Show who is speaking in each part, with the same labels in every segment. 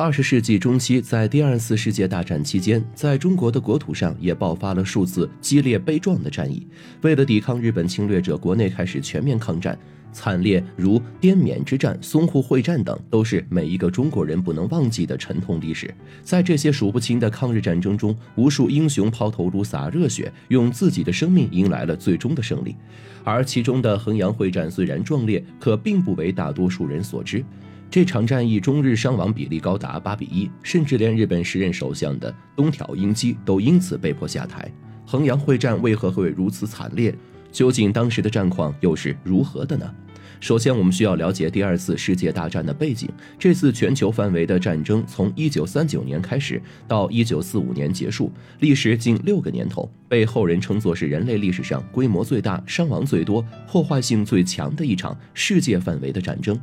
Speaker 1: 二十世纪中期，在第二次世界大战期间，在中国的国土上也爆发了数次激烈悲壮的战役。为了抵抗日本侵略者，国内开始全面抗战。惨烈如滇缅之战、淞沪会战等，都是每一个中国人不能忘记的沉痛历史。在这些数不清的抗日战争中，无数英雄抛头颅、洒热血，用自己的生命迎来了最终的胜利。而其中的衡阳会战虽然壮烈，可并不为大多数人所知。这场战役中日伤亡比例高达八比一，甚至连日本时任首相的东条英机都因此被迫下台。衡阳会战为何会如此惨烈？究竟当时的战况又是如何的呢？首先，我们需要了解第二次世界大战的背景。这次全球范围的战争从1939年开始，到1945年结束，历时近六个年头，被后人称作是人类历史上规模最大、伤亡最多、破坏性最强的一场世界范围的战争。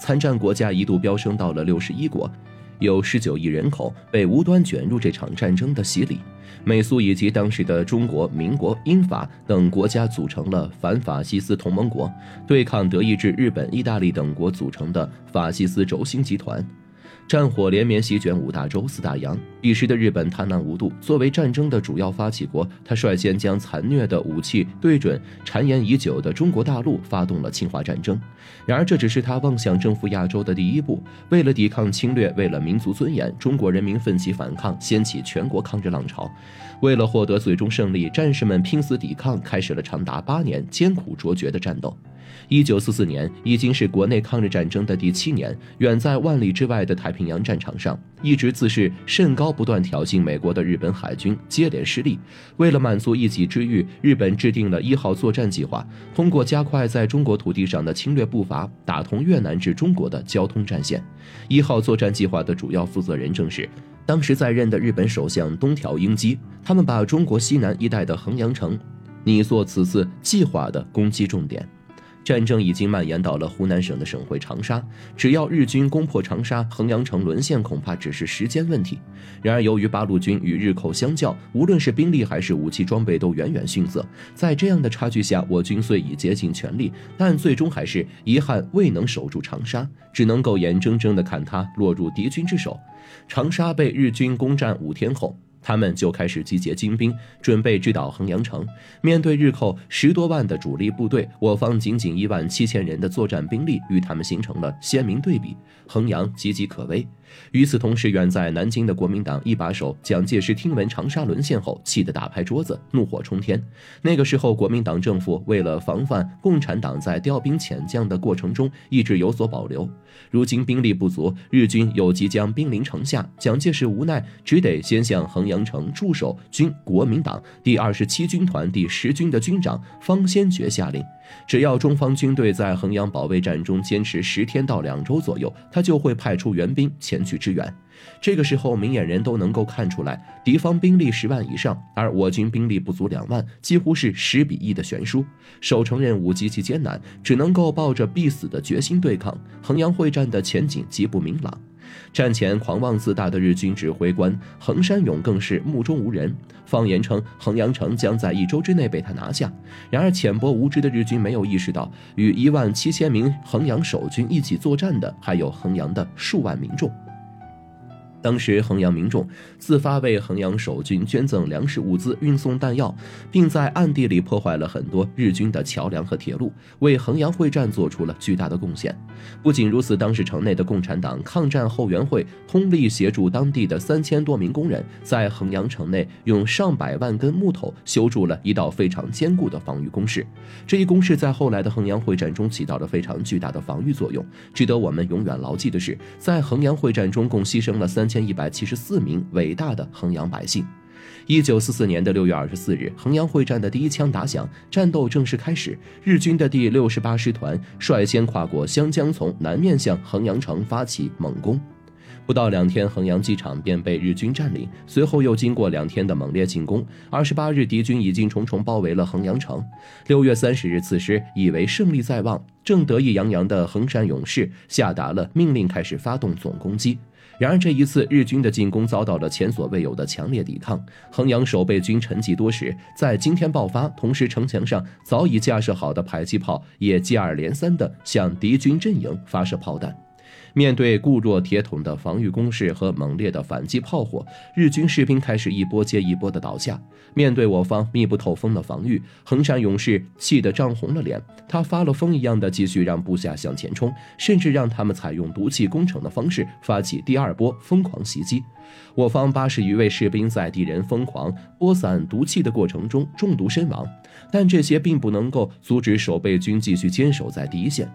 Speaker 1: 参战国家一度飙升到了61国。有十九亿人口被无端卷入这场战争的洗礼，美苏以及当时的中国、民国、英法等国家组成了反法西斯同盟国，对抗德意志、日本、意大利等国组成的法西斯轴心集团。战火连绵席卷五大洲四大洋，彼时的日本贪婪无度。作为战争的主要发起国，他率先将残虐的武器对准谗言已久的中国大陆，发动了侵华战争。然而，这只是他妄想征服亚洲的第一步。为了抵抗侵略，为了民族尊严，中国人民奋起反抗，掀起全国抗日浪潮。为了获得最终胜利，战士们拼死抵抗，开始了长达八年艰苦卓绝的战斗。一九四四年已经是国内抗日战争的第七年，远在万里之外的太平平洋战场上，一直自视甚高、不断挑衅美国的日本海军接连失利。为了满足一己之欲，日本制定了一号作战计划，通过加快在中国土地上的侵略步伐，打通越南至中国的交通战线。一号作战计划的主要负责人正是当时在任的日本首相东条英机。他们把中国西南一带的衡阳城拟作此次计划的攻击重点。战争已经蔓延到了湖南省的省会长沙，只要日军攻破长沙，衡阳城沦陷恐怕只是时间问题。然而，由于八路军与日寇相较，无论是兵力还是武器装备都远远逊色，在这样的差距下，我军虽已竭尽全力，但最终还是遗憾未能守住长沙，只能够眼睁睁地看它落入敌军之手。长沙被日军攻占五天后。他们就开始集结精兵，准备直捣衡阳城。面对日寇十多万的主力部队，我方仅仅一万七千人的作战兵力，与他们形成了鲜明对比。衡阳岌岌可危。与此同时，远在南京的国民党一把手蒋介石听闻长沙沦陷后，气得打拍桌子，怒火冲天。那个时候，国民党政府为了防范共产党在调兵遣将的过程中一直有所保留，如今兵力不足，日军又即将兵临城下，蒋介石无奈只得先向衡阳城驻守军国民党第二十七军团第十军的军长方先觉下令。只要中方军队在衡阳保卫战中坚持十天到两周左右，他就会派出援兵前去支援。这个时候，明眼人都能够看出来，敌方兵力十万以上，而我军兵力不足两万，几乎是十比一的悬殊，守城任务极其艰难，只能够抱着必死的决心对抗。衡阳会战的前景极不明朗。战前狂妄自大的日军指挥官横山勇更是目中无人，放言称衡阳城将在一周之内被他拿下。然而浅薄无知的日军没有意识到，与一万七千名衡阳守军一起作战的还有衡阳的数万民众。当时，衡阳民众自发为衡阳守军捐赠粮食物资、运送弹药，并在暗地里破坏了很多日军的桥梁和铁路，为衡阳会战做出了巨大的贡献。不仅如此，当时城内的共产党抗战后援会通力协助当地的三千多名工人，在衡阳城内用上百万根木头修筑了一道非常坚固的防御工事。这一工事在后来的衡阳会战中起到了非常巨大的防御作用。值得我们永远牢记的是，在衡阳会战中共牺牲了三千。千一百七十四名伟大的衡阳百姓。一九四四年的六月二十四日，衡阳会战的第一枪打响，战斗正式开始。日军的第六十八师团率先跨过湘江，从南面向衡阳城发起猛攻。不到两天，衡阳机场便被日军占领。随后又经过两天的猛烈进攻，二十八日，敌军已经重重包围了衡阳城。六月三十日，此时以为胜利在望，正得意洋洋的衡山勇士下达了命令，开始发动总攻击。然而这一次日军的进攻遭到了前所未有的强烈抵抗，衡阳守备军沉寂多时，在今天爆发，同时城墙上早已架设好的迫击炮也接二连三地向敌军阵营发射炮弹。面对固若铁桶的防御工事和猛烈的反击炮火，日军士兵开始一波接一波的倒下。面对我方密不透风的防御，横山勇士气得涨红了脸。他发了疯一样的继续让部下向前冲，甚至让他们采用毒气攻城的方式发起第二波疯狂袭击。我方八十余位士兵在敌人疯狂播散毒气的过程中中毒身亡，但这些并不能够阻止守备军继续坚守在第一线。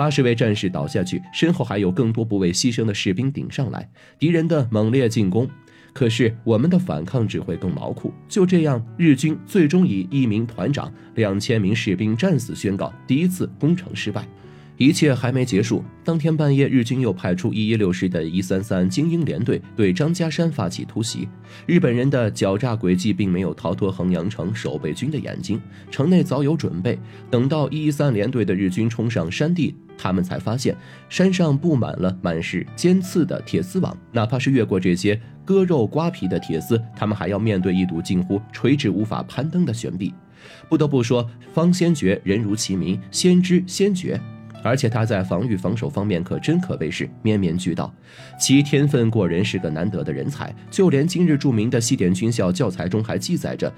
Speaker 1: 八十位战士倒下去，身后还有更多不畏牺牲的士兵顶上来。敌人的猛烈进攻，可是我们的反抗只会更牢固。就这样，日军最终以一名团长、两千名士兵战死宣告第一次攻城失败。一切还没结束。当天半夜，日军又派出一一六师的一三三精英联队对张家山发起突袭。日本人的狡诈诡计并没有逃脱衡阳城守备军的眼睛，城内早有准备。等到一一三联队的日军冲上山地，他们才发现山上布满了满是尖刺的铁丝网。哪怕是越过这些割肉刮皮的铁丝，他们还要面对一堵近乎垂直无法攀登的悬壁。不得不说，方先觉人如其名，先知先觉。而且他在防御防守方面可真可谓是面面俱到，其天分过人，是个难得的人才。就连今日著名的西点军校教材中还记载着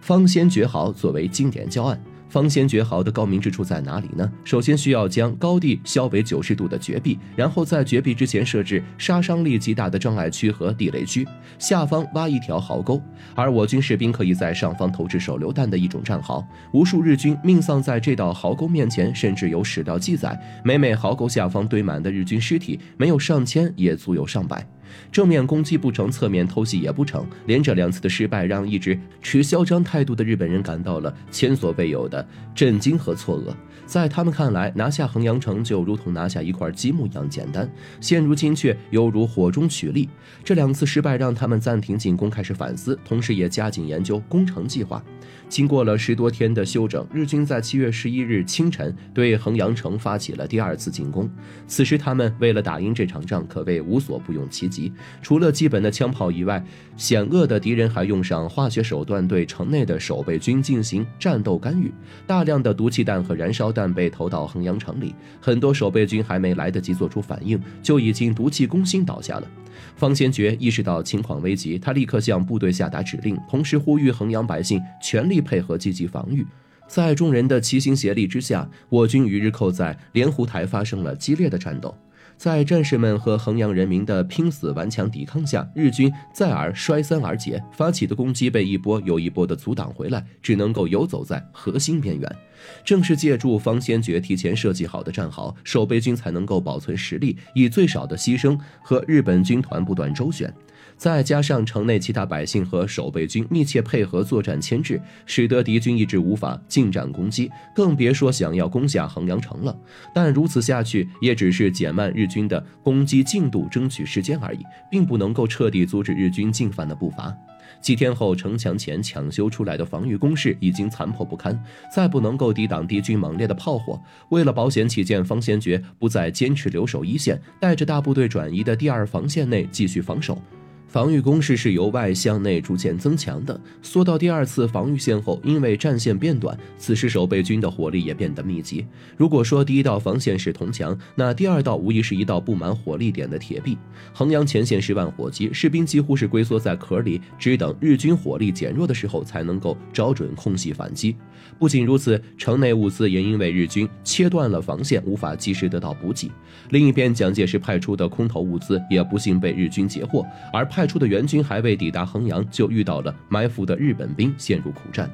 Speaker 1: 方先觉号作为经典教案。方先绝壕的高明之处在哪里呢？首先需要将高地削为九十度的绝壁，然后在绝壁之前设置杀伤力极大的障碍区和地雷区，下方挖一条壕沟，而我军士兵可以在上方投掷手榴弹的一种战壕。无数日军命丧在这道壕沟面前，甚至有史料记载，每每壕沟下方堆满的日军尸体，没有上千也足有上百。正面攻击不成，侧面偷袭也不成，连着两次的失败，让一直持嚣张态度的日本人感到了前所未有的震惊和错愕。在他们看来，拿下衡阳城就如同拿下一块积木一样简单，现如今却犹如火中取栗。这两次失败让他们暂停进攻，开始反思，同时也加紧研究攻城计划。经过了十多天的休整，日军在七月十一日清晨对衡阳城发起了第二次进攻。此时，他们为了打赢这场仗，可谓无所不用其极。除了基本的枪炮以外，险恶的敌人还用上化学手段对城内的守备军进行战斗干预。大量的毒气弹和燃烧弹被投到衡阳城里，很多守备军还没来得及做出反应，就已经毒气攻心倒下了。方先觉意识到情况危急，他立刻向部队下达指令，同时呼吁衡阳百姓全力配合积极防御。在众人的齐心协力之下，我军与日寇在莲湖台发生了激烈的战斗。在战士们和衡阳人民的拼死顽强抵抗下，日军再而衰三而竭，发起的攻击被一波又一波的阻挡回来，只能够游走在核心边缘。正是借助方先觉提前设计好的战壕，守备军才能够保存实力，以最少的牺牲和日本军团不断周旋。再加上城内其他百姓和守备军密切配合作战牵制，使得敌军一直无法进展攻击，更别说想要攻下衡阳城了。但如此下去，也只是减慢日军的攻击进度，争取时间而已，并不能够彻底阻止日军进犯的步伐。几天后，城墙前抢修出来的防御工事已经残破不堪，再不能够抵挡敌军猛烈的炮火。为了保险起见，方先觉不再坚持留守一线，带着大部队转移的第二防线内继续防守。防御工事是由外向内逐渐增强的。缩到第二次防御线后，因为战线变短，此时守备军的火力也变得密集。如果说第一道防线是铜墙，那第二道无疑是一道布满火力点的铁壁。衡阳前线十万火急，士兵几乎是龟缩在壳里，只等日军火力减弱的时候才能够找准空隙反击。不仅如此，城内物资也因为日军切断了防线，无法及时得到补给。另一边，蒋介石派出的空投物资也不幸被日军截获，而派出的援军还未抵达衡阳，就遇到了埋伏的日本兵，陷入苦战。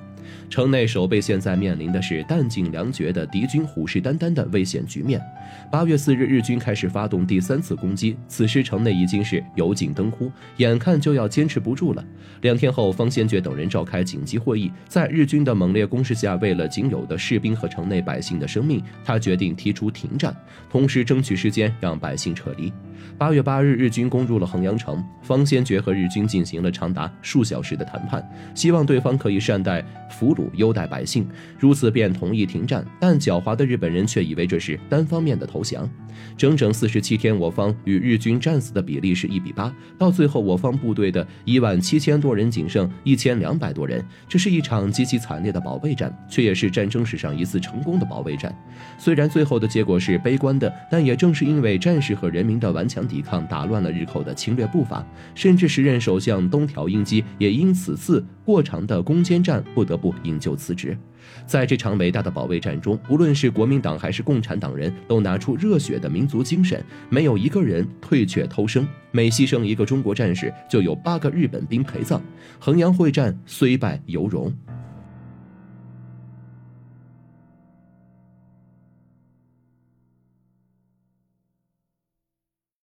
Speaker 1: 城内守备现在面临的是弹尽粮绝的敌军虎视眈眈的危险局面。八月四日，日军开始发动第三次攻击，此时城内已经是油尽灯枯，眼看就要坚持不住了。两天后，方先觉等人召开紧急会议，在日军的猛烈攻势下，为了仅有的士兵和城内百姓的生命，他决定提出停战，同时争取时间让百姓撤离。八月八日，日军攻入了衡阳城，方先觉和日军进行了长达数小时的谈判，希望对方可以善待俘虏优待百姓，如此便同意停战。但狡猾的日本人却以为这是单方面的投降。整整四十七天，我方与日军战死的比例是一比八，到最后我方部队的一万七千多人仅剩一千两百多人。这是一场极其惨烈的保卫战，却也是战争史上一次成功的保卫战。虽然最后的结果是悲观的，但也正是因为战士和人民的顽强抵抗，打乱了日寇的侵略步伐，甚至时任首相东条英机也因此次过长的攻坚战不得不引咎辞职。在这场伟大的保卫战中，无论是国民党还是共产党人，都拿出热血的民族精神，没有一个人退却偷生。每牺牲一个中国战士，就有八个日本兵陪葬。衡阳会战虽败犹荣。